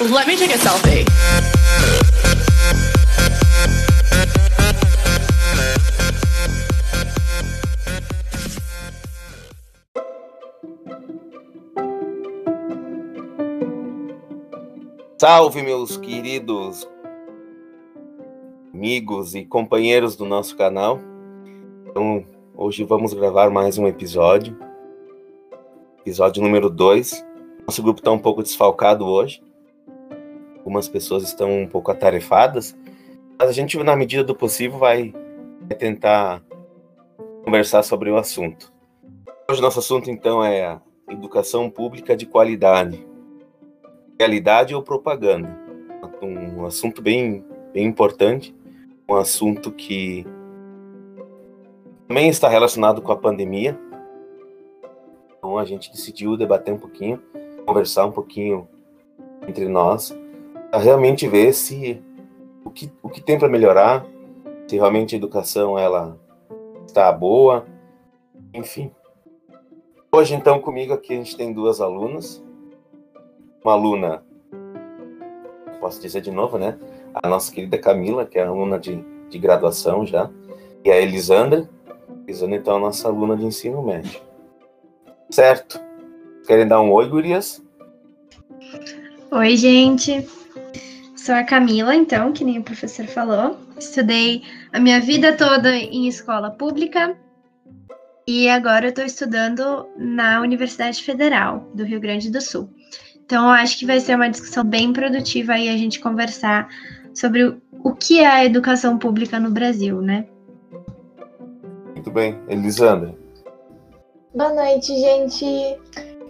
Let me take a selfie. Salve, meus queridos amigos e companheiros do nosso canal. Então, hoje vamos gravar mais um episódio. Episódio número 2. Nosso grupo está um pouco desfalcado hoje. Algumas pessoas estão um pouco atarefadas, mas a gente, na medida do possível, vai, tentar conversar sobre o assunto. Hoje, nosso assunto, então, é a educação pública de qualidade realidade ou propaganda. Um assunto bem, bem importante, um assunto que também está relacionado com a pandemia. Então a gente decidiu debater um pouquinho, conversar um pouquinho entre nós, para realmente ver se o que, o que tem para melhorar, se realmente a educação ela está boa, enfim. Hoje então comigo aqui a gente tem duas alunas, uma aluna, posso dizer de novo, né? A nossa querida Camila, que é aluna de, de graduação já, e a Elisandra. Elisandra, então, é a nossa aluna de ensino médio. Certo? Querem dar um oi, gurias? Oi, gente. Sou a Camila, então, que nem o professor falou. Estudei a minha vida toda em escola pública e agora eu estou estudando na Universidade Federal do Rio Grande do Sul. Então, eu acho que vai ser uma discussão bem produtiva aí a gente conversar sobre o que é a educação pública no Brasil, né? Muito bem. Elisandra? Boa noite, gente.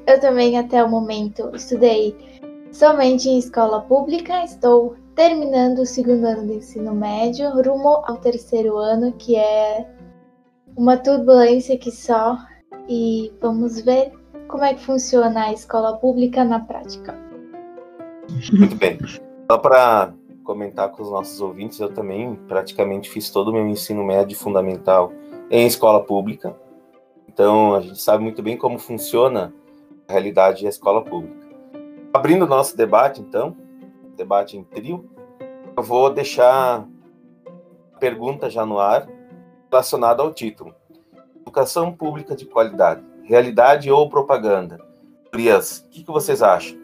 Eu também, até o momento, estudei somente em escola pública. Estou terminando o segundo ano do ensino médio, rumo ao terceiro ano, que é uma turbulência que só. E vamos ver como é que funciona a escola pública na prática. Muito bem. Só para comentar com os nossos ouvintes, eu também praticamente fiz todo o meu ensino médio fundamental em escola pública. Então, a gente sabe muito bem como funciona a realidade da escola pública. Abrindo nosso debate, então, debate em trio, eu vou deixar a pergunta já no ar relacionada ao título. Educação pública de qualidade realidade ou propaganda? Frias, o que, que vocês acham?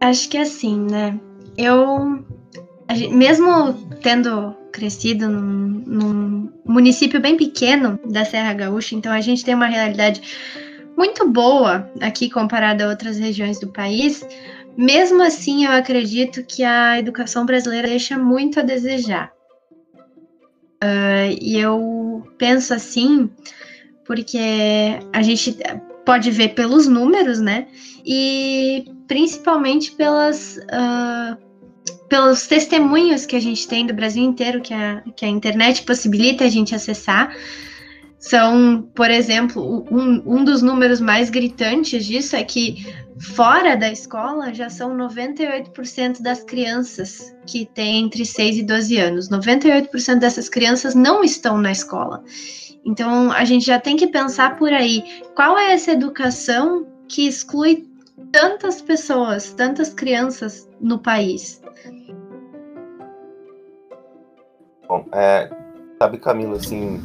Acho que é assim, né? Eu, mesmo tendo crescido num, num, município bem pequeno da Serra Gaúcha, então a gente tem uma realidade muito boa aqui comparada a outras regiões do país. Mesmo assim, eu acredito que a educação brasileira deixa muito a desejar. Uh, e eu penso assim, porque a gente pode ver pelos números, né? E principalmente pelas, uh, pelos testemunhos que a gente tem do Brasil inteiro, que a, que a internet possibilita a gente acessar. São, por exemplo, um, um dos números mais gritantes disso é que fora da escola já são 98% das crianças que têm entre 6 e 12 anos. 98% dessas crianças não estão na escola. Então a gente já tem que pensar por aí. Qual é essa educação que exclui tantas pessoas, tantas crianças no país? Bom, é, sabe, Camila, assim,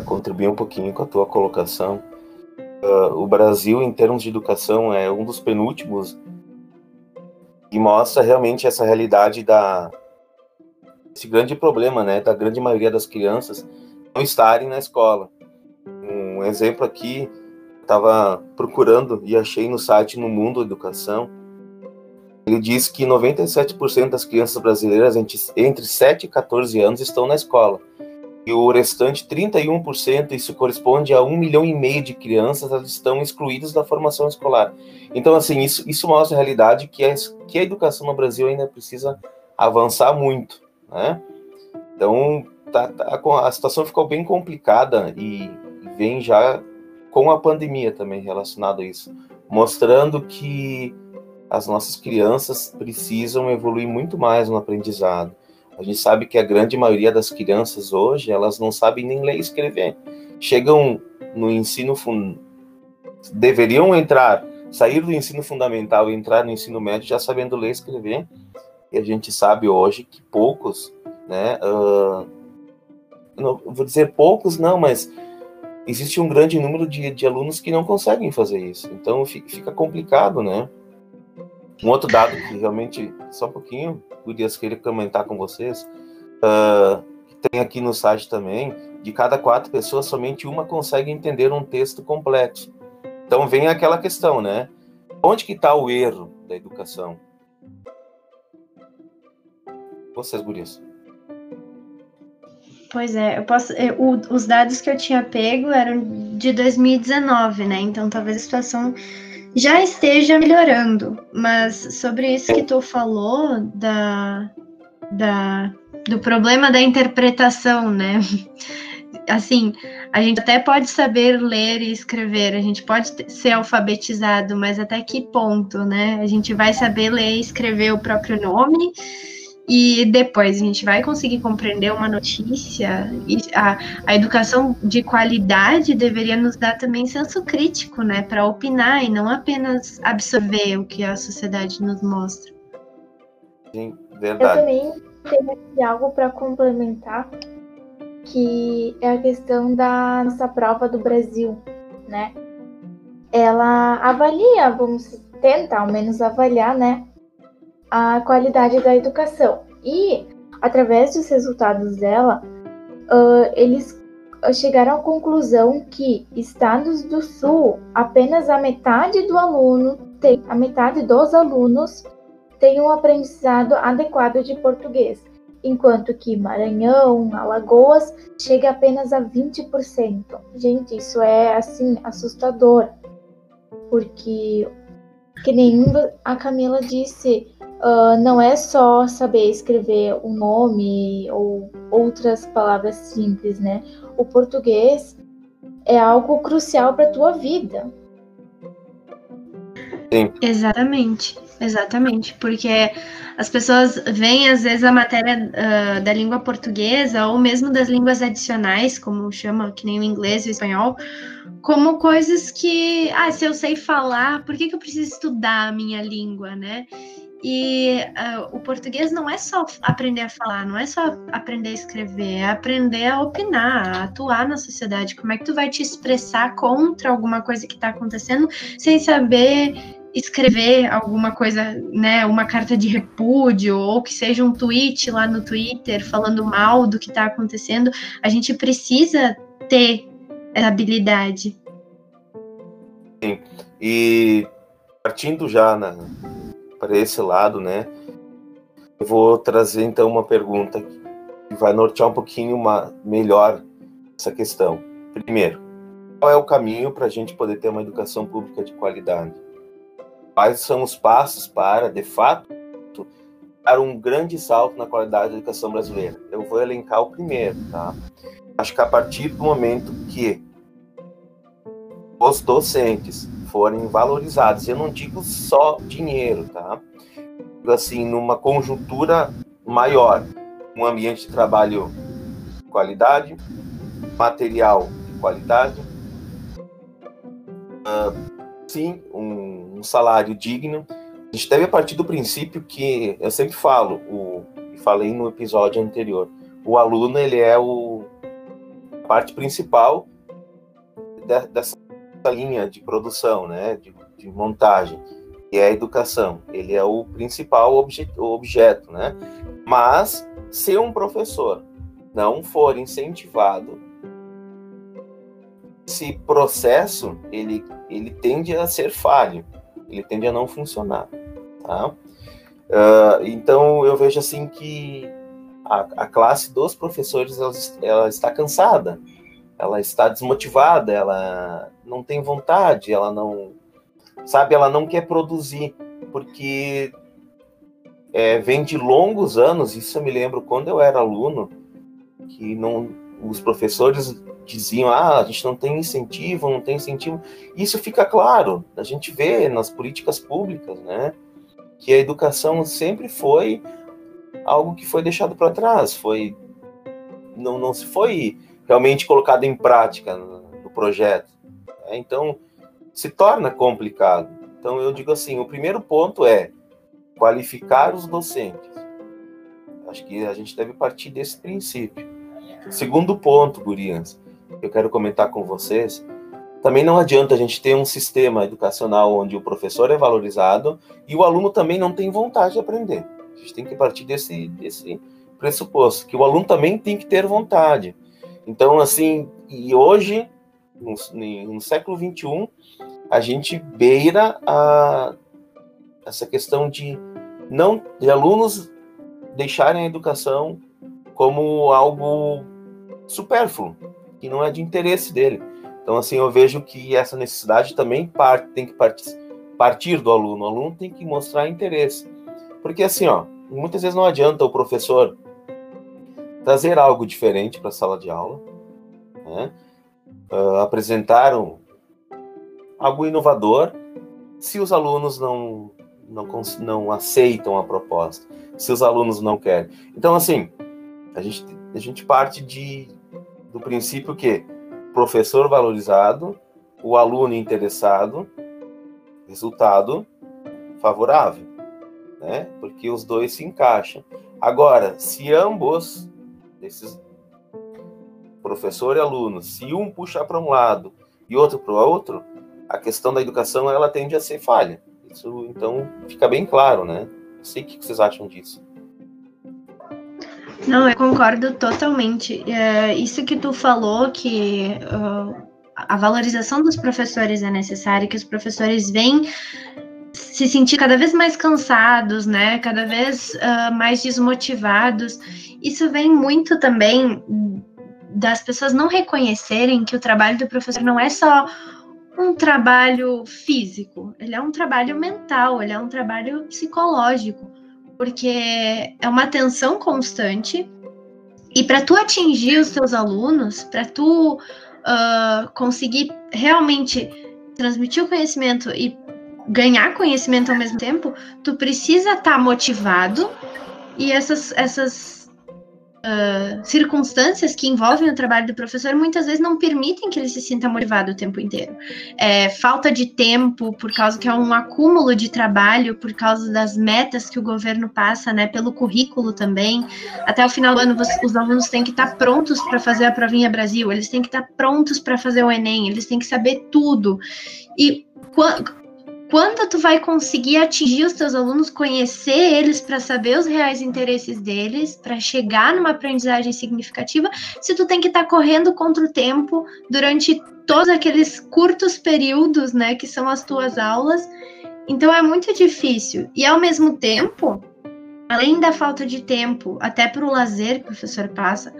contribuir um pouquinho com a tua colocação. Uh, o Brasil, em termos de educação, é um dos penúltimos e mostra realmente essa realidade da esse grande problema, né, da grande maioria das crianças não estarem na escola. Um exemplo aqui, estava procurando e achei no site no Mundo Educação. Ele diz que 97% das crianças brasileiras entre, entre 7 e 14 anos estão na escola e o restante 31%, isso corresponde a um milhão e meio de crianças, elas estão excluídas da formação escolar. Então, assim, isso, isso mostra a realidade que a, que a educação no Brasil ainda precisa avançar muito, né? Então, tá, tá, a situação ficou bem complicada e vem já com a pandemia também relacionado a isso, mostrando que as nossas crianças precisam evoluir muito mais no aprendizado a gente sabe que a grande maioria das crianças hoje, elas não sabem nem ler e escrever. Chegam no ensino fund... deveriam entrar sair do ensino fundamental e entrar no ensino médio já sabendo ler e escrever. E a gente sabe hoje que poucos, né? Uh, não, vou dizer poucos, não, mas existe um grande número de, de alunos que não conseguem fazer isso. Então fica complicado, né? Um outro dado que realmente, só um pouquinho, Gurias, queria comentar com vocês, uh, tem aqui no site também, de cada quatro pessoas, somente uma consegue entender um texto complexo. Então vem aquela questão, né? Onde que está o erro da educação? Vocês, Gurias. Pois é, eu posso. Eu, os dados que eu tinha pego eram de 2019, né? Então talvez a situação já esteja melhorando. Mas sobre isso que tu falou da, da, do problema da interpretação, né? Assim, a gente até pode saber ler e escrever, a gente pode ser alfabetizado, mas até que ponto, né? A gente vai saber ler e escrever o próprio nome e depois a gente vai conseguir compreender uma notícia. E a, a educação de qualidade deveria nos dar também senso crítico, né, para opinar e não apenas absorver o que a sociedade nos mostra. Sim, verdade. Eu também tenho aqui algo para complementar, que é a questão da nossa prova do Brasil, né? Ela avalia, vamos tentar ao menos avaliar, né, a qualidade da educação. E, através dos resultados dela, uh, eles chegaram à conclusão que estados do sul, apenas a metade do aluno tem, a metade dos alunos tem um aprendizado adequado de português, enquanto que Maranhão, Alagoas chega apenas a 20%. Gente, isso é assim assustador, porque que nem a Camila disse, uh, não é só saber escrever o um nome ou outras palavras simples, né? O português é algo crucial para tua vida. Sim. Exatamente, exatamente, porque as pessoas veem às vezes a matéria uh, da língua portuguesa ou mesmo das línguas adicionais, como chama, que nem o inglês e o espanhol, como coisas que, ah, se eu sei falar, por que, que eu preciso estudar a minha língua, né? E uh, o português não é só aprender a falar, não é só aprender a escrever, é aprender a opinar, a atuar na sociedade. Como é que tu vai te expressar contra alguma coisa que está acontecendo sem saber escrever alguma coisa, né, uma carta de repúdio ou que seja um tweet lá no Twitter falando mal do que está acontecendo? A gente precisa ter essa habilidade. Sim. E partindo já na para esse lado, né? Eu vou trazer então uma pergunta que vai nortear um pouquinho uma, melhor essa questão. Primeiro, qual é o caminho para a gente poder ter uma educação pública de qualidade? Quais são os passos para, de fato, dar um grande salto na qualidade da educação brasileira? Eu vou elencar o primeiro, tá? Acho que a partir do momento que os docentes forem valorizados. Eu não digo só dinheiro, tá? Assim, numa conjuntura maior, um ambiente de trabalho de qualidade, material de qualidade, uh, sim, um, um, salário digno. A gente deve partir do princípio que eu sempre falo, o, falei no episódio anterior, o aluno ele é o, a parte principal de, dessa linha de produção, né, de, de montagem, que é a educação. Ele é o principal obje, objeto, né? Mas se um professor não for incentivado, esse processo ele ele tende a ser falho, ele tende a não funcionar, tá? Uh, então eu vejo assim que a, a classe dos professores ela, ela está cansada, ela está desmotivada, ela não tem vontade, ela não sabe, ela não quer produzir, porque é, vem de longos anos, isso eu me lembro quando eu era aluno, que não, os professores diziam, ah, a gente não tem incentivo, não tem incentivo. Isso fica claro, a gente vê nas políticas públicas, né, que a educação sempre foi algo que foi deixado para trás, foi não, não se foi realmente colocado em prática no, projeto. É, então, se torna complicado. Então eu digo assim, o primeiro ponto é qualificar os docentes. Acho que a gente deve partir desse princípio. Segundo ponto, gurias, que eu quero comentar com vocês, também não adianta a gente ter um sistema educacional onde o professor é valorizado e o aluno também não tem vontade de aprender. A gente tem que partir desse, desse pressuposto, que o aluno também tem que ter vontade. Então, assim, e hoje, no, no século XXI, a gente beira a, essa questão de não de alunos deixarem a educação como algo supérfluo, que não é de interesse dele. Então, assim, eu vejo que essa necessidade também parte, tem que partir, partir do aluno. O aluno tem que mostrar interesse. Porque, assim, ó, muitas vezes não adianta o professor trazer algo diferente para a sala de aula, né? uh, apresentar um, algo inovador, se os alunos não, não, não aceitam a proposta, se os alunos não querem. Então, assim, a gente, a gente parte de, do princípio que professor valorizado, o aluno interessado, resultado favorável, né? Porque os dois se encaixam. Agora, se ambos, esses professor e aluno, se um puxar para um lado e outro para o outro, a questão da educação ela tende a ser falha. Isso então fica bem claro, né? Não sei o que vocês acham disso. Não, eu concordo totalmente. É, isso que tu falou, que uh, a valorização dos professores é necessária, que os professores vêm se sentir cada vez mais cansados, né? Cada vez uh, mais desmotivados. Isso vem muito também das pessoas não reconhecerem que o trabalho do professor não é só um trabalho físico, ele é um trabalho mental, ele é um trabalho psicológico, porque é uma atenção constante. E para tu atingir os teus alunos, para tu uh, conseguir realmente transmitir o conhecimento e ganhar conhecimento ao mesmo tempo, tu precisa estar tá motivado e essas, essas uh, circunstâncias que envolvem o trabalho do professor muitas vezes não permitem que ele se sinta motivado o tempo inteiro. É, falta de tempo, por causa que é um acúmulo de trabalho, por causa das metas que o governo passa, né, pelo currículo também. Até o final do ano, os alunos têm que estar prontos para fazer a provinha Brasil, eles têm que estar prontos para fazer o Enem, eles têm que saber tudo. E quando tu vai conseguir atingir os teus alunos, conhecer eles para saber os reais interesses deles, para chegar numa aprendizagem significativa, se tu tem que estar tá correndo contra o tempo durante todos aqueles curtos períodos, né, que são as tuas aulas. Então é muito difícil. E ao mesmo tempo, além da falta de tempo, até para o lazer que o professor passa,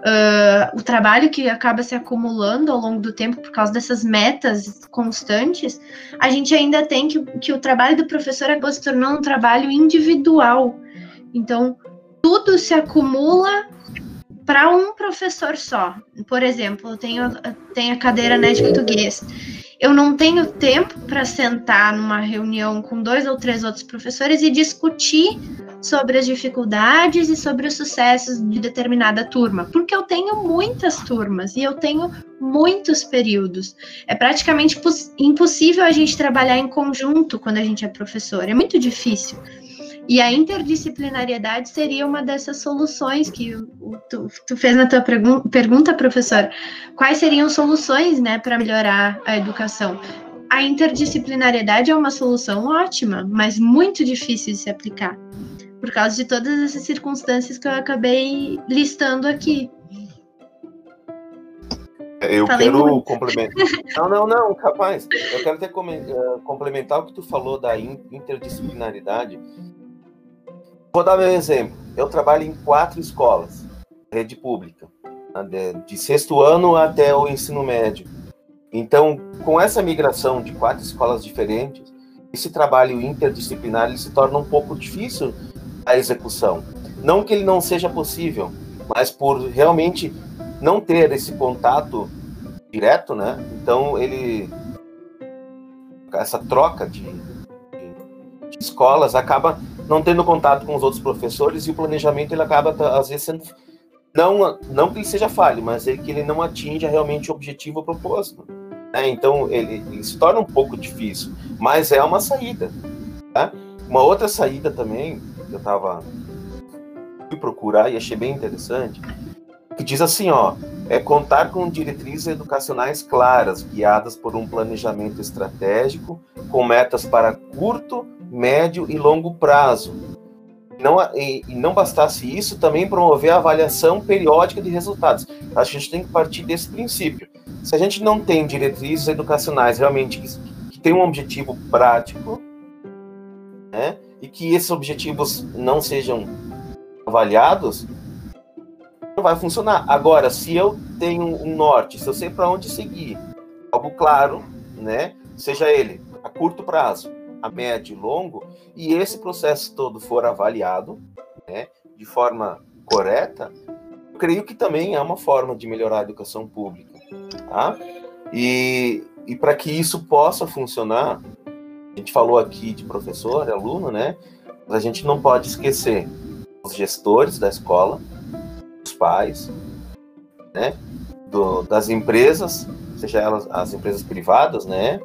uh, o trabalho que acaba se acumulando ao longo do tempo por causa dessas metas constantes, a gente ainda tem que, que o trabalho do professor acaba se tornando um trabalho individual. Então, tudo se acumula para um professor só. Por exemplo, eu tenho, tenho a cadeira né, de português. Eu não tenho tempo para sentar numa reunião com dois ou três outros professores e discutir sobre as dificuldades e sobre os sucessos de determinada turma, porque eu tenho muitas turmas e eu tenho muitos períodos. É praticamente impossível a gente trabalhar em conjunto quando a gente é professor, é muito difícil. E a interdisciplinariedade seria uma dessas soluções que tu, tu fez na tua pergunta, professor. Quais seriam soluções né, para melhorar a educação? A interdisciplinariedade é uma solução ótima, mas muito difícil de se aplicar por causa de todas essas circunstâncias que eu acabei listando aqui. Eu Falei quero muito. complementar. Não, não, não, capaz. Eu quero até eh, complementar o que tu falou da interdisciplinaridade. Vou dar meu exemplo. Eu trabalho em quatro escolas, rede pública, né, de sexto ano até o ensino médio. Então, com essa migração de quatro escolas diferentes, esse trabalho interdisciplinar ele se torna um pouco difícil a execução. Não que ele não seja possível, mas por realmente não ter esse contato direto, né? Então ele essa troca de, de, de, escolas acaba não tendo contato com os outros professores e o planejamento ele acaba às vezes sendo não não que ele seja falho, mas é que ele não atinja realmente o objetivo proposto. Né? Então ele, ele, se torna um pouco difícil, mas é uma saída. Tá? Uma outra saída também, que eu estava fui procurar e achei bem interessante, que diz assim, ó, é contar com diretrizes educacionais claras, guiadas por um planejamento estratégico, com metas para curto, médio e longo prazo. Não, e, e não bastasse isso, também promover a avaliação periódica de resultados. A gente tem que partir desse princípio. Se a gente não tem diretrizes educacionais realmente que, que tem um objetivo prático, né, e que esses objetivos não sejam avaliados, não vai funcionar. Agora, se eu tenho um norte, se eu sei para onde seguir, algo claro, né? Seja ele a curto prazo, a médio e longo, e esse processo todo for avaliado, né, de forma correta, eu creio que também é uma forma de melhorar a educação pública, tá? E, e para que isso possa funcionar, a gente falou aqui de professor, aluno, né? Mas a gente não pode esquecer os gestores da escola, os pais, né? Do, das empresas, seja elas as empresas privadas, né?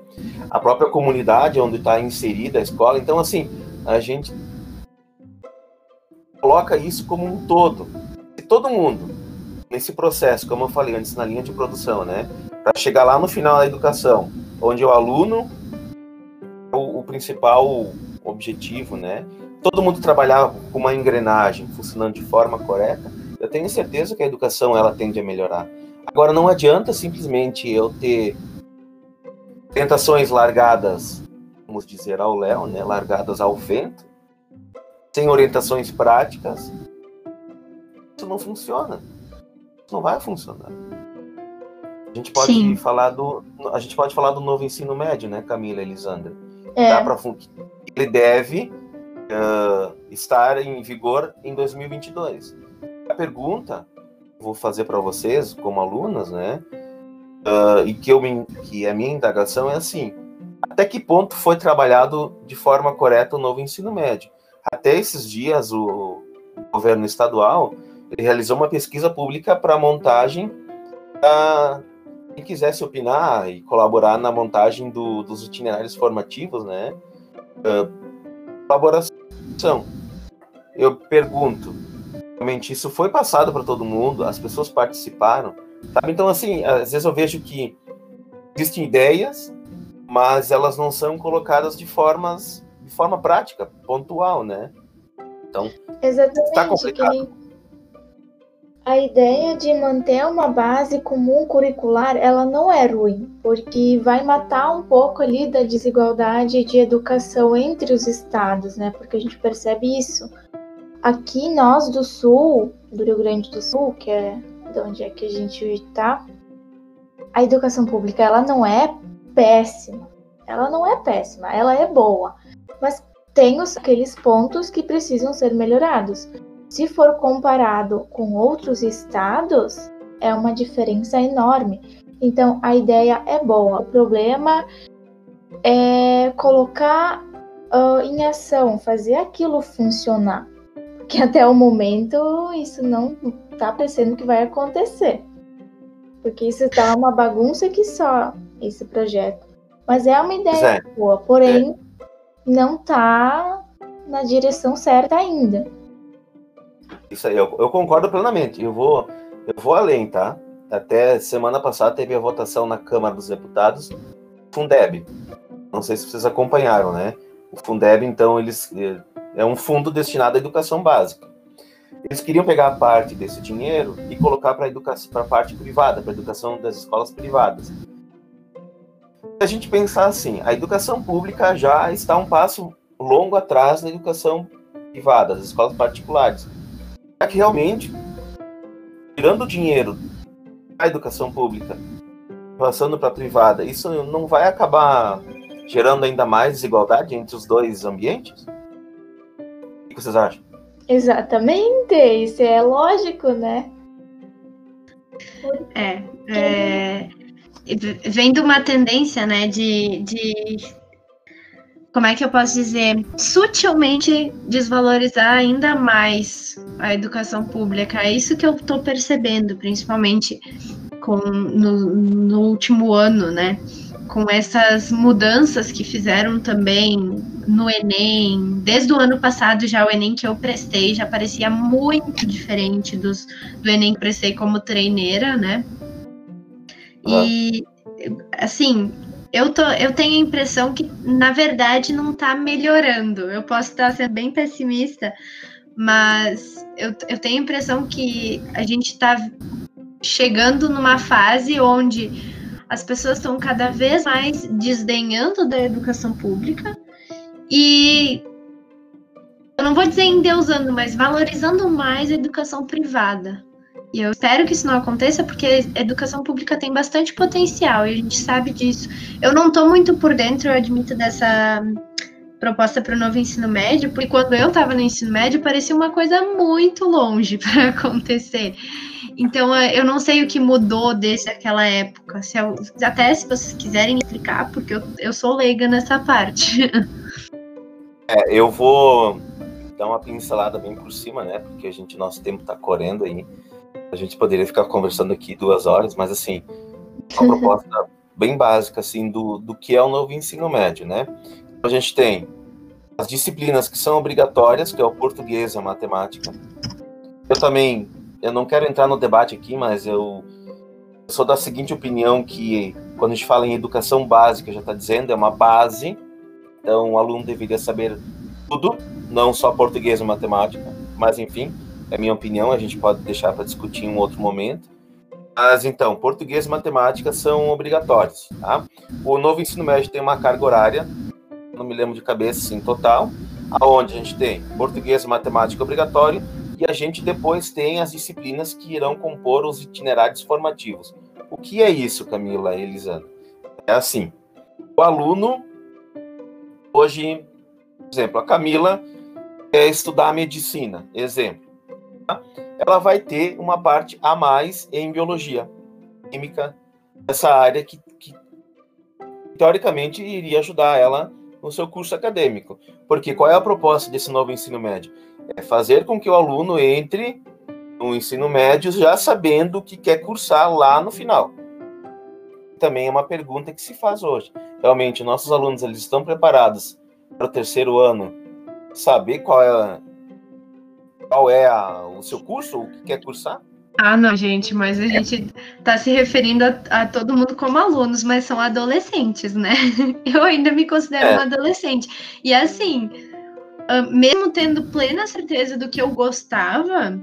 A própria comunidade onde está inserida a escola. Então, assim, a gente coloca isso como um todo. E todo mundo, nesse processo, como eu falei antes, na linha de produção, né? Para chegar lá no final da educação, onde o aluno é o, o principal objetivo, né? Todo mundo trabalhar com uma engrenagem funcionando de forma correta, eu tenho certeza que a educação ela tende a melhorar. Agora, não adianta simplesmente eu ter tentações largadas, vamos dizer, ao léu, né, largadas ao vento, sem orientações práticas. Isso não funciona. Isso não vai funcionar. A gente pode Sim. falar do a gente pode falar do novo ensino médio, né, Camila Elisandra? É. Dá para ele deve uh, estar em vigor em 2022 a pergunta vou fazer para vocês, como alunas, né? Uh, e que, eu me, que a minha indagação é assim: até que ponto foi trabalhado de forma correta o novo ensino médio? Até esses dias, o, o governo estadual realizou uma pesquisa pública para montagem da. Quem quisesse opinar e colaborar na montagem do, dos itinerários formativos, né? Uh, colaboração. Eu pergunto, realmente isso foi passado para todo mundo, as pessoas participaram, sabe? Então, assim, às vezes eu vejo que existem ideias, mas elas não são colocadas de formas de forma prática, pontual, né? Então, Exatamente, está complicado. A ideia de manter uma base comum curricular, ela não é ruim, porque vai matar um pouco ali da desigualdade de educação entre os estados, né? Porque a gente percebe isso Aqui nós do sul, do Rio Grande do Sul, que é de onde é que a gente está, a educação pública ela não é péssima. Ela não é péssima, ela é boa. Mas tem os, aqueles pontos que precisam ser melhorados. Se for comparado com outros estados, é uma diferença enorme. Então a ideia é boa. O problema é colocar uh, em ação, fazer aquilo funcionar que até o momento isso não tá parecendo que vai acontecer. Porque isso tá uma bagunça que só esse projeto. Mas é uma ideia é. boa, porém é. não tá na direção certa ainda. Isso aí, eu, eu, concordo plenamente. Eu vou, eu vou além, tá? Até semana passada teve a votação na Câmara dos Deputados, Fundeb. Não sei se vocês acompanharam, né? O Fundeb, então, eles eh, é um fundo destinado à educação básica. Eles queriam pegar parte desse dinheiro e colocar para educação, para a parte privada, para a educação das escolas privadas. Se a gente pensar assim, a educação pública já está um passo longo atrás da educação privada, das escolas particulares. É que realmente, tirando dinheiro da educação pública, passando para a privada, isso não vai acabar gerando ainda mais desigualdade entre os dois ambientes? Que vocês acham? Exatamente, isso é lógico, né? É, é vendo uma tendência, né, de, de como é que eu posso dizer, sutilmente desvalorizar ainda mais a educação pública. É isso que eu estou percebendo, principalmente com, no, no último ano, né? Com essas mudanças que fizeram também no Enem, desde o ano passado já o Enem que eu prestei já parecia muito diferente dos, do Enem que prestei como treineira, né? E assim, eu, tô, eu tenho a impressão que, na verdade, não está melhorando. Eu posso estar sendo bem pessimista, mas eu, eu tenho a impressão que a gente está chegando numa fase onde as pessoas estão cada vez mais desdenhando da educação pública e eu não vou dizer endeusando, mas valorizando mais a educação privada. E eu espero que isso não aconteça, porque a educação pública tem bastante potencial e a gente sabe disso. Eu não estou muito por dentro, eu admito, dessa proposta para o novo ensino médio, porque quando eu estava no ensino médio parecia uma coisa muito longe para acontecer. Então eu não sei o que mudou desde aquela época. Se eu, até se vocês quiserem explicar, porque eu, eu sou leiga nessa parte. É, eu vou dar uma pincelada bem por cima, né? Porque a gente, nosso tempo está correndo aí. A gente poderia ficar conversando aqui duas horas, mas assim, uma proposta bem básica assim do, do que é o novo ensino médio, né? Então, a gente tem as disciplinas que são obrigatórias, que é o português e a matemática. Eu também, eu não quero entrar no debate aqui, mas eu, sou da seguinte opinião que quando a gente fala em educação básica, já está dizendo, é uma base, então o aluno deveria saber tudo, não só português e matemática, mas enfim, é minha opinião, a gente pode deixar para discutir em um outro momento. Mas então, português e matemática são obrigatórios. Tá? O novo ensino médio tem uma carga horária, não me lembro de cabeça, sim, total, aonde a gente tem português e matemática obrigatório e a gente depois tem as disciplinas que irão compor os itinerários formativos. O que é isso, Camila e Elisana? É assim, o aluno, hoje, por exemplo, a Camila quer estudar medicina, exemplo ela vai ter uma parte a mais em biologia, química, essa área que, que teoricamente iria ajudar ela no seu curso acadêmico. Porque qual é a proposta desse novo ensino médio? É fazer com que o aluno entre no ensino médio já sabendo o que quer cursar lá no final. Também é uma pergunta que se faz hoje. Realmente, nossos alunos eles estão preparados para o terceiro ano saber qual é qual é a, o seu curso, o que quer cursar? Ah, não, gente, mas a gente está se referindo a, a, todo mundo como alunos, mas são adolescentes, né? Eu ainda me considero é. uma adolescente. E assim, ah, mesmo tendo plena certeza do que eu gostava,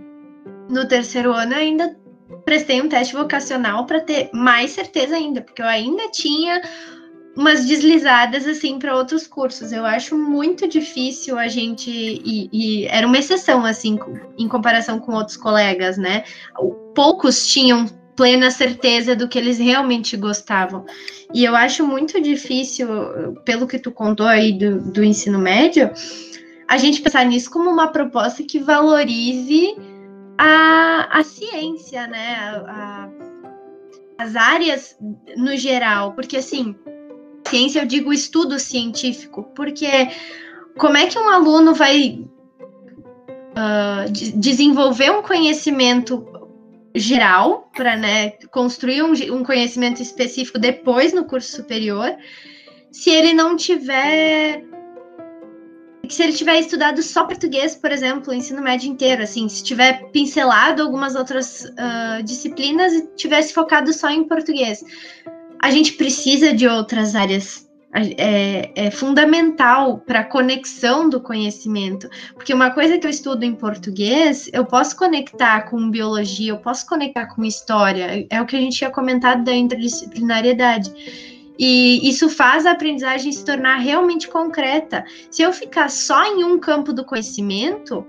no terceiro ano eu ainda prestei um teste vocacional para ter mais certeza ainda, porque eu ainda tinha umas deslizadas assim para outros cursos. Eu acho muito difícil a gente e, e, era uma exceção assim em comparação com outros colegas, né? Poucos tinham plena certeza do que eles realmente gostavam. E eu acho muito difícil, pelo que tu contou aí do, do ensino médio, a gente pensar nisso como uma proposta que valorize a, a ciência, né? A, a, as áreas no geral, porque assim, ciência, eu digo estudo científico, porque como é que um aluno vai uh, de desenvolver um conhecimento geral para né, construir um, um, conhecimento específico depois no curso superior, se ele não tiver se ele tiver estudado só português, por exemplo, ensino médio inteiro, assim, se tiver pincelado algumas outras uh, disciplinas e tivesse focado só em português a gente precisa de outras áreas. É, é fundamental para a conexão do conhecimento, porque uma coisa que eu estudo em português, eu posso conectar com biologia, eu posso conectar com história, é o que a gente tinha comentado da interdisciplinariedade. E isso faz a aprendizagem se tornar realmente concreta. Se eu ficar só em um campo do conhecimento,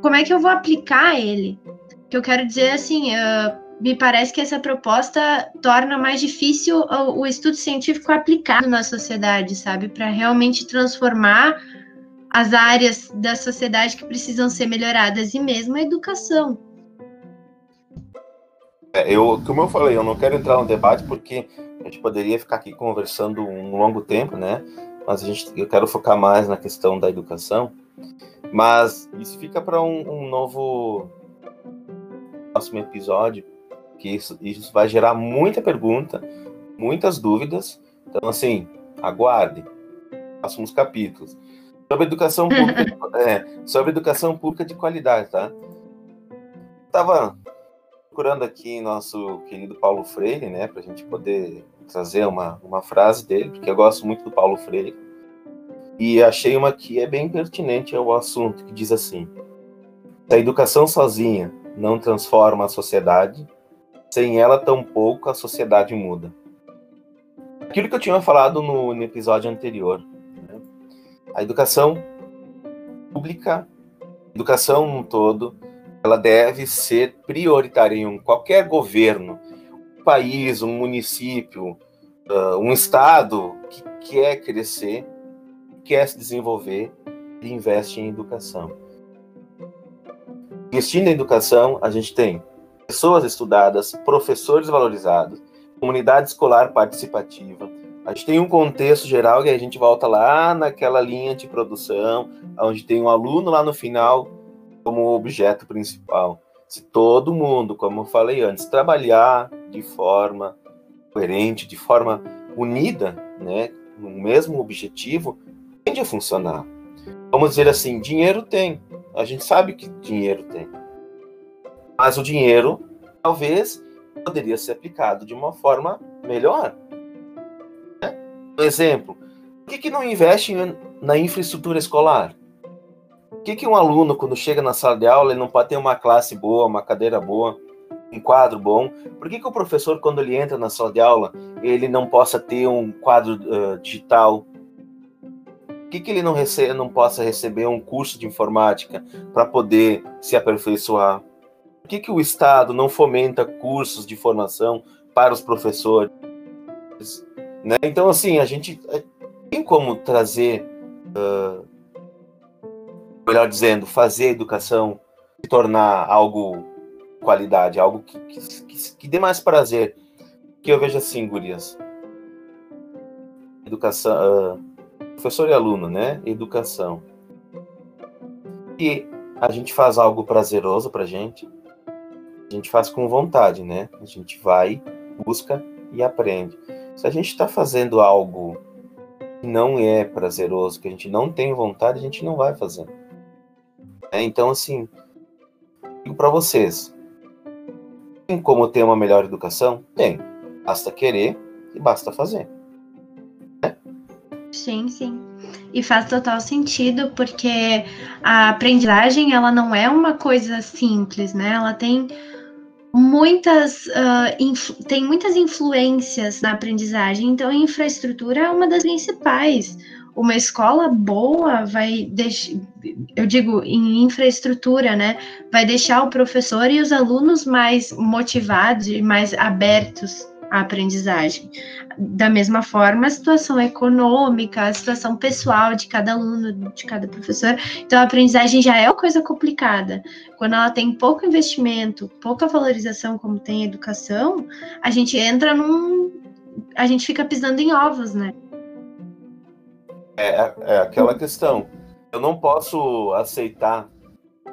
como é que eu vou aplicar ele? O que eu quero dizer assim, uh, me parece que essa proposta torna mais difícil o, o estudo científico aplicado na sociedade, sabe? Para realmente transformar as áreas da sociedade que precisam ser melhoradas e mesmo a educação. É, eu, como eu falei, eu não quero entrar no debate porque a gente poderia ficar aqui conversando um longo tempo, né? Mas a gente, eu quero focar mais na questão da educação. Mas isso fica para um, um novo próximo episódio que isso, isso vai gerar muita pergunta, muitas dúvidas. Então, assim, aguarde. Próximos capítulos. Sobre educação pública, é, sobre educação pública de qualidade, tá? Tava procurando aqui nosso querido Paulo Freire, né, para a gente poder trazer uma, uma frase dele, porque eu gosto muito do Paulo Freire. E achei uma que é bem pertinente ao assunto, que diz assim: a educação sozinha não transforma a sociedade, sem ela tampouco a sociedade muda. Aquilo que eu tinha falado no, no episódio anterior, né? a educação pública, educação no todo, ela deve ser prioritária em qualquer governo, um país, um município, uh, um estado que quer crescer, quer se desenvolver, investe em educação. Investindo em educação, a gente tem pessoas estudadas, professores valorizados, comunidade escolar participativa. A gente tem um contexto geral e a gente volta lá naquela linha de produção, onde tem um aluno lá no final como objeto principal. Se todo mundo, como eu falei antes, trabalhar de forma coerente, de forma unida, né, no mesmo objetivo, tende a funcionar. Vamos dizer assim, dinheiro tem. A gente sabe que dinheiro tem. Mas o dinheiro, talvez, poderia ser aplicado de uma forma melhor. Né? Por exemplo, por que, que não investe na infraestrutura escolar? Por que, que um aluno, quando chega na sala de aula, ele não pode ter uma classe boa, uma cadeira boa, um quadro bom? Por que, que o professor, quando ele entra na sala de aula, ele não possa ter um quadro uh, digital? Por que, que ele não, recebe, não possa receber um curso de informática para poder se aperfeiçoar? Por que, que o Estado não fomenta cursos de formação para os professores? Né? Então, assim, a gente eh, tem como trazer. Uh, melhor dizendo, fazer a educação se tornar algo qualidade, algo que, que, que, dê mais prazer. Que eu vejo assim, gurias. Educação, uh, professor e aluno, né? Educação. E a gente faz algo prazeroso pra gente, a gente faz com vontade, né? A gente vai, busca e aprende. Se a gente está fazendo algo que não é prazeroso, que a gente não tem vontade, a gente não vai fazer. É, então, assim, digo para vocês: tem como ter uma melhor educação? Tem. Basta querer e basta fazer. Sim, sim. E faz total sentido, porque a aprendizagem ela não é uma coisa simples, né? Ela tem muitas uh, tem muitas influências na aprendizagem, então a infraestrutura é uma das principais uma escola boa vai deixar, eu digo, em infraestrutura, né? Vai deixar o professor e os alunos mais motivados e mais abertos à aprendizagem. Da mesma forma, a situação econômica, a situação pessoal de cada aluno, de cada professor. Então, a aprendizagem já é uma coisa complicada. Quando ela tem pouco investimento, pouca valorização, como tem a educação, a gente entra num. A gente fica pisando em ovos, né? É, é, é aquela questão. Eu não posso aceitar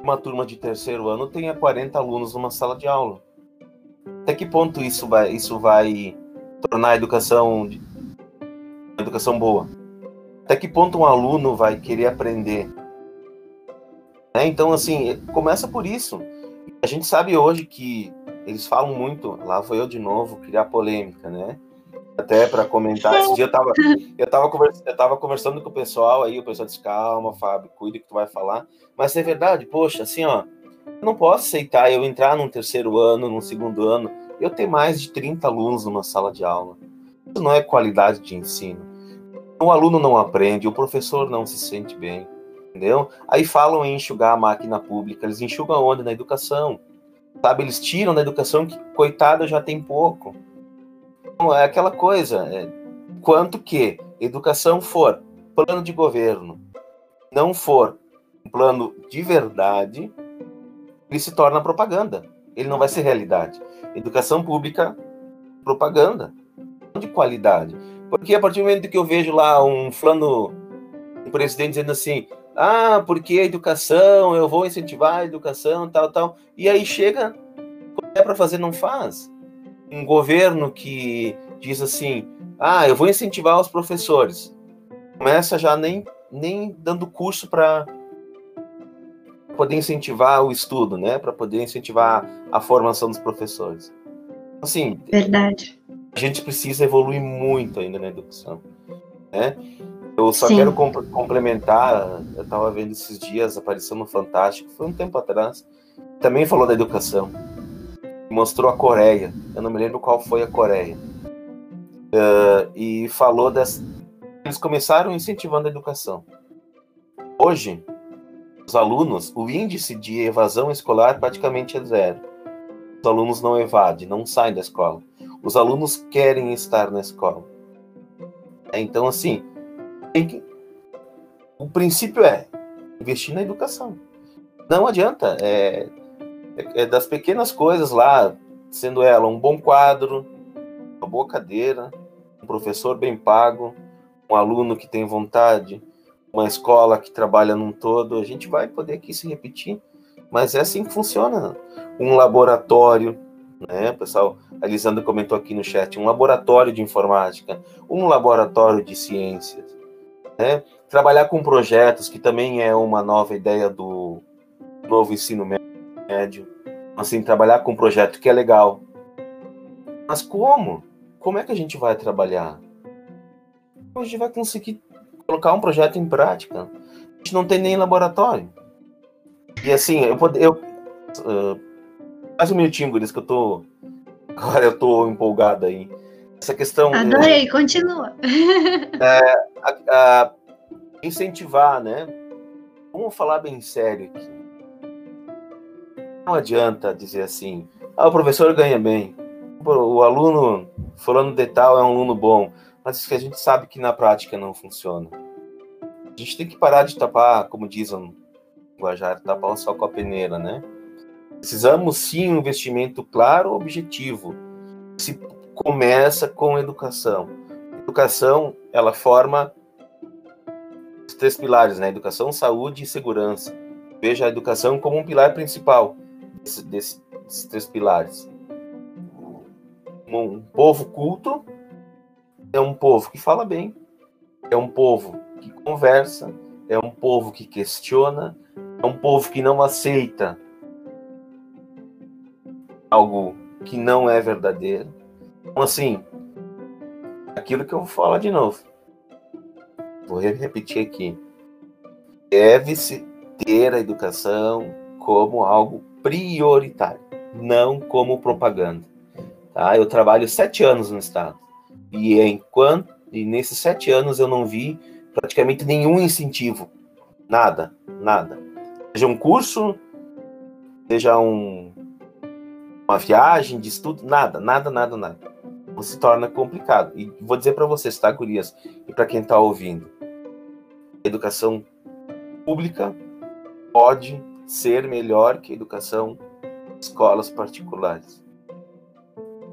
uma turma de terceiro ano tenha 40 alunos numa sala de aula. Até que ponto isso vai, isso vai tornar a educação, a educação boa? Até que ponto um aluno vai querer aprender? É, então, assim, começa por isso. A gente sabe hoje que eles falam muito, lá foi eu de novo, criar polêmica, né? até para comentar. Esse dia eu tava, eu, tava conversando, eu tava conversando com o pessoal, aí o pessoal disse, calma, Fábio, cuide que tu vai falar. Mas é verdade, poxa, assim, ó, não posso aceitar eu entrar num terceiro ano, num segundo ano, eu ter mais de 30 alunos numa sala de aula. Isso não é qualidade de ensino. O aluno não aprende, o professor não se sente bem, entendeu? Aí falam em enxugar a máquina pública, eles enxugam onde? Na educação. Sabe, eles tiram da educação que, coitada, já tem pouco é aquela coisa, é, quanto que educação for plano de governo, não for um plano de verdade, ele se torna propaganda. Ele não vai ser realidade. Educação pública, propaganda, de qualidade. Porque a partir do momento que eu vejo lá um plano, um presidente dizendo assim, ah, porque a educação, eu vou incentivar a educação, tal, tal, e aí chega É para fazer, não faz. Um governo que diz assim: ah, eu vou incentivar os professores. Começa já nem, nem dando curso para poder incentivar o estudo, né? Para poder incentivar a formação dos professores. Assim, verdade. A gente precisa evoluir muito ainda na educação, né? Eu só Sim. quero complementar, eu estava vendo esses dias, apareceu no Fantástico, foi um tempo atrás, também falou da educação. Mostrou a Coreia, eu não me lembro qual foi a Coreia. Uh, e falou das. Eles começaram incentivando a educação. Hoje, os alunos, o índice de evasão escolar praticamente é zero. Os alunos não evadem, não saem da escola. Os alunos querem estar na escola. Então, assim, que... o princípio é investir na educação. Não adianta. É, é, é das pequenas coisas lá, sendo ela um bom quadro, uma boa cadeira, um professor bem pago, um aluno que tem vontade, uma escola que trabalha num todo, a gente vai poder aqui se repetir, mas é assim que funciona. Um laboratório, né, pessoal? A Lisandra comentou aqui no chat, um laboratório de informática, um laboratório de ciências, né? Trabalhar com projetos, que também é uma nova ideia do novo ensino médio. Assim, trabalhar com um projeto que é legal. Mas como? Como é que a gente vai trabalhar? A gente vai conseguir colocar um projeto em prática. A gente não tem nem laboratório. E assim, eu eu uh, mais um minutinho, Guris, que eu tô agora eu tô empolgado aí. Essa questão Adorei, uh, continua. É, a, a incentivar, né? Vamos falar bem sério aqui. Não adianta dizer assim, ah, o professor ganha bem, o aluno falando de tal é um aluno bom, mas que a gente sabe que na prática não funciona. Gente tem que parar de tapar, como dizem no Guajar, tapar o sol com a peneira, né? Precisamos sim um investimento claro, objetivo. Se começa com educação. Educação, ela forma os três pilares, né? Educação, saúde e segurança. Veja a educação como um pilar principal desse, desse, desses três pilares. Um povo culto é um povo que fala bem, é um povo que conversa, é um povo que questiona, é um povo que não aceita algo que não é verdadeiro. Então, assim, aquilo que eu vou falar de novo. Vou repetir aqui. Deve-se ter a educação como algo prioritário, não como propaganda. Tá? Eu trabalho sete anos no Estado. E enquanto e nesses sete anos eu não vi praticamente nenhum incentivo. Nada, nada. Seja um curso, seja um, uma viagem de estudo, nada, nada, nada, nada. Então, se torna complicado. E vou dizer para vocês, tá, gurias? E para quem está ouvindo. Educação pública pode ser melhor que a educação escolas particulares.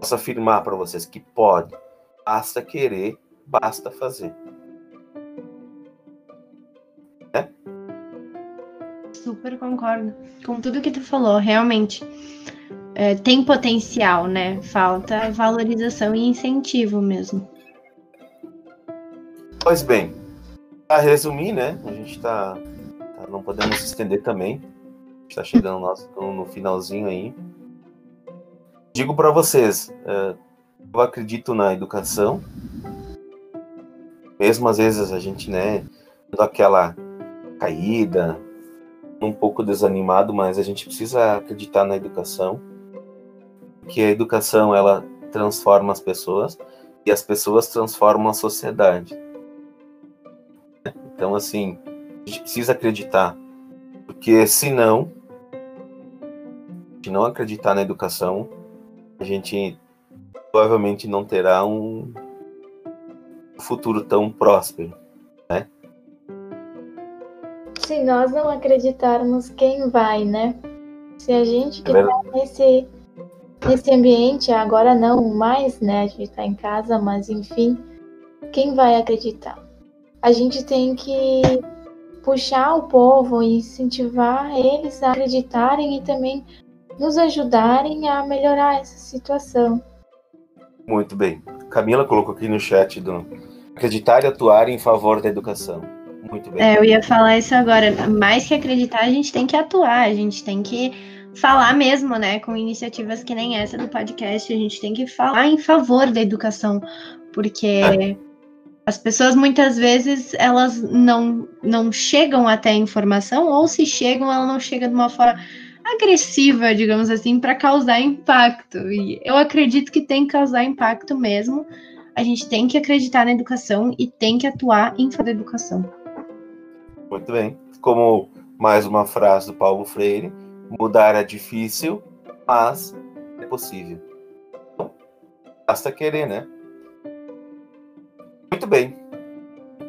Posso afirmar para vocês que pode. Basta querer, basta fazer. É? Super concordo com tudo que tu falou, realmente é, tem potencial, né? Falta valorização e incentivo mesmo. Pois bem, para resumir, né? A gente está tá, não podemos estender também. Está chegando nosso, no finalzinho aí. Digo para vocês, é, eu acredito na educação. Mesmo às vezes a gente, né, dando aquela caída, um pouco desanimado, mas a gente precisa acreditar na educação que a educação ela transforma as pessoas e as pessoas transformam a sociedade. Então, assim, a gente precisa acreditar, porque senão, se não acreditar na educação, a gente provavelmente não terá um futuro tão próspero? Se nós não acreditarmos, quem vai, né? Se a gente que está nesse nesse ambiente, agora não mais, né? A gente está em casa, mas enfim, quem vai acreditar? A gente tem que puxar o povo e incentivar eles a acreditarem e também nos ajudarem a melhorar essa situação. Muito bem. Camila colocou aqui no chat do acreditar e atuar em favor da educação. Muito bem. É, eu ia falar isso agora. Mais que acreditar, a gente tem que atuar, a gente tem que falar mesmo, né? Com iniciativas que nem essa do podcast, a gente tem que falar em favor da educação, porque é. as pessoas muitas vezes elas não, não chegam até a informação, ou se chegam, ela não chega de uma forma agressiva, digamos assim, para causar impacto. E eu acredito que tem que causar impacto mesmo. A gente tem que acreditar na educação e tem que atuar em favor da educação. Muito bem. Como mais uma frase do Paulo Freire, mudar é difícil, mas é possível. Basta querer, né? Muito bem.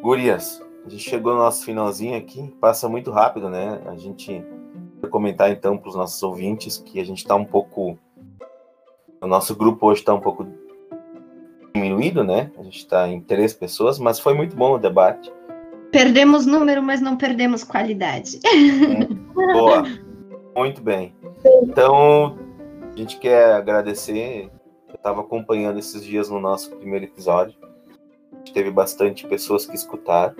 Gurias, a gente chegou no nosso finalzinho aqui, passa muito rápido, né? A gente vai comentar então para os nossos ouvintes que a gente está um pouco. O nosso grupo hoje está um pouco diminuído, né? A gente está em três pessoas, mas foi muito bom o debate. Perdemos número, mas não perdemos qualidade. Boa, muito bem. Então, a gente quer agradecer. Eu estava acompanhando esses dias no nosso primeiro episódio. Teve bastante pessoas que escutaram.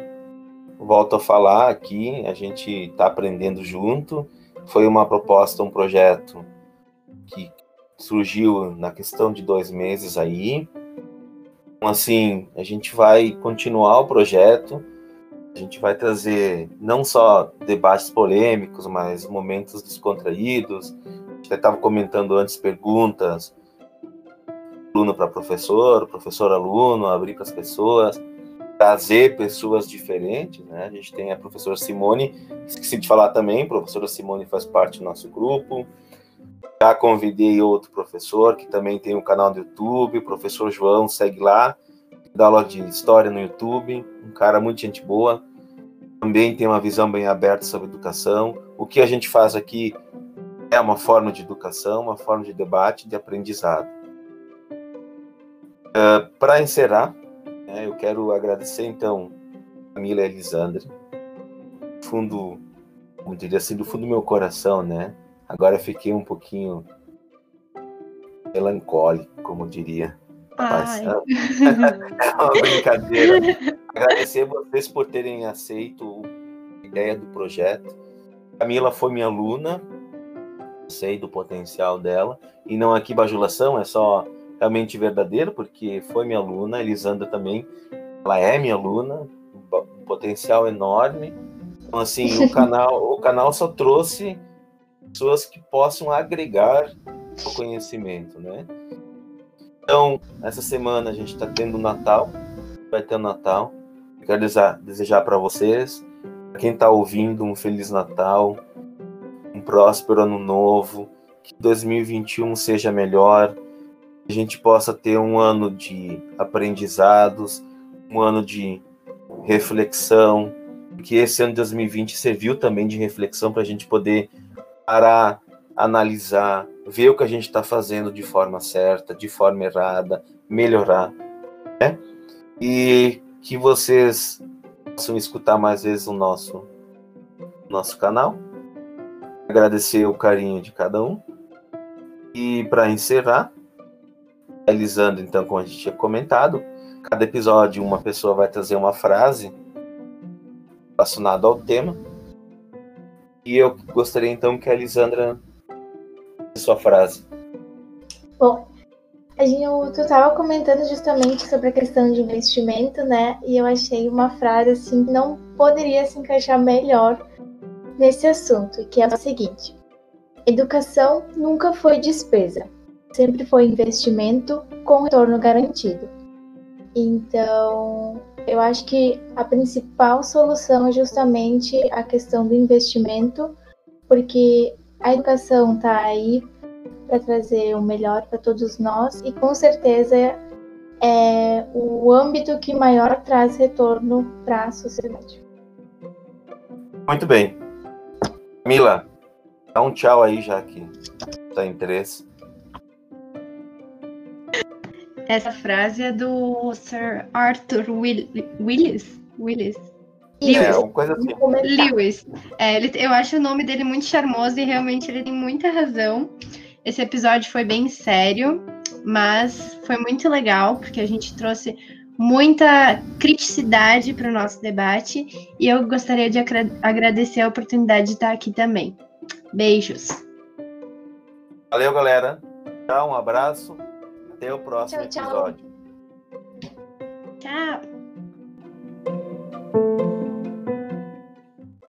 Volto a falar aqui, a gente está aprendendo junto. Foi uma proposta, um projeto que surgiu na questão de dois meses aí. Então, assim, a gente vai continuar o projeto a gente vai trazer não só debates polêmicos, mas momentos descontraídos. A gente estava comentando antes perguntas, aluno para professor, professor aluno, abrir para as pessoas, trazer pessoas diferentes. Né? A gente tem a professora Simone, esqueci de falar também, a professora Simone faz parte do nosso grupo. Já convidei outro professor que também tem um canal no YouTube, o professor João, segue lá dá aula de história no YouTube, um cara muito gente boa, também tem uma visão bem aberta sobre educação. O que a gente faz aqui é uma forma de educação, uma forma de debate, de aprendizado. Uh, Para encerrar, né, eu quero agradecer então a Camila e a Elisandra, fundo, como diria assim, do fundo do meu coração, né? Agora fiquei um pouquinho melancólico, como diria Rapaz, é uma brincadeira. Agradecer vocês por terem aceito a ideia do projeto. Camila foi minha aluna, sei do potencial dela, e não aqui bajulação, é só realmente verdadeiro, porque foi minha aluna, Elisandra também, ela é minha aluna, um potencial enorme. Então, assim, o canal, o canal só trouxe pessoas que possam agregar o conhecimento, né? Então, essa semana a gente está tendo o Natal, vai ter o Natal. quero desejar, desejar para vocês, para quem está ouvindo, um Feliz Natal, um próspero Ano Novo, que 2021 seja melhor, que a gente possa ter um ano de aprendizados, um ano de reflexão, que esse ano de 2020 serviu também de reflexão para a gente poder parar, analisar, ver o que a gente está fazendo de forma certa, de forma errada, melhorar, né? E que vocês possam escutar mais vezes o nosso nosso canal. Agradecer o carinho de cada um. E para encerrar, realizando então como a gente tinha comentado, cada episódio uma pessoa vai trazer uma frase relacionada ao tema. E eu gostaria então que a Elisandra sua frase. Bom, a gente, tu estava comentando justamente sobre a questão de investimento, né? E eu achei uma frase assim que não poderia se encaixar melhor nesse assunto, que é o seguinte: educação nunca foi despesa, sempre foi investimento com retorno garantido. Então, eu acho que a principal solução é justamente a questão do investimento, porque a educação está aí para trazer o melhor para todos nós e com certeza é o âmbito que maior traz retorno para a sociedade. Muito bem. Mila, dá um tchau aí já que está interesse. Essa frase é do Sir Arthur Will Willis. Willis. É, uma coisa assim. Lewis. É, ele, eu acho o nome dele muito charmoso e realmente ele tem muita razão. Esse episódio foi bem sério, mas foi muito legal, porque a gente trouxe muita criticidade para o nosso debate e eu gostaria de agradecer a oportunidade de estar aqui também. Beijos. Valeu, galera. Tchau, um abraço. Até o próximo Tchau, tchau. episódio. Tchau.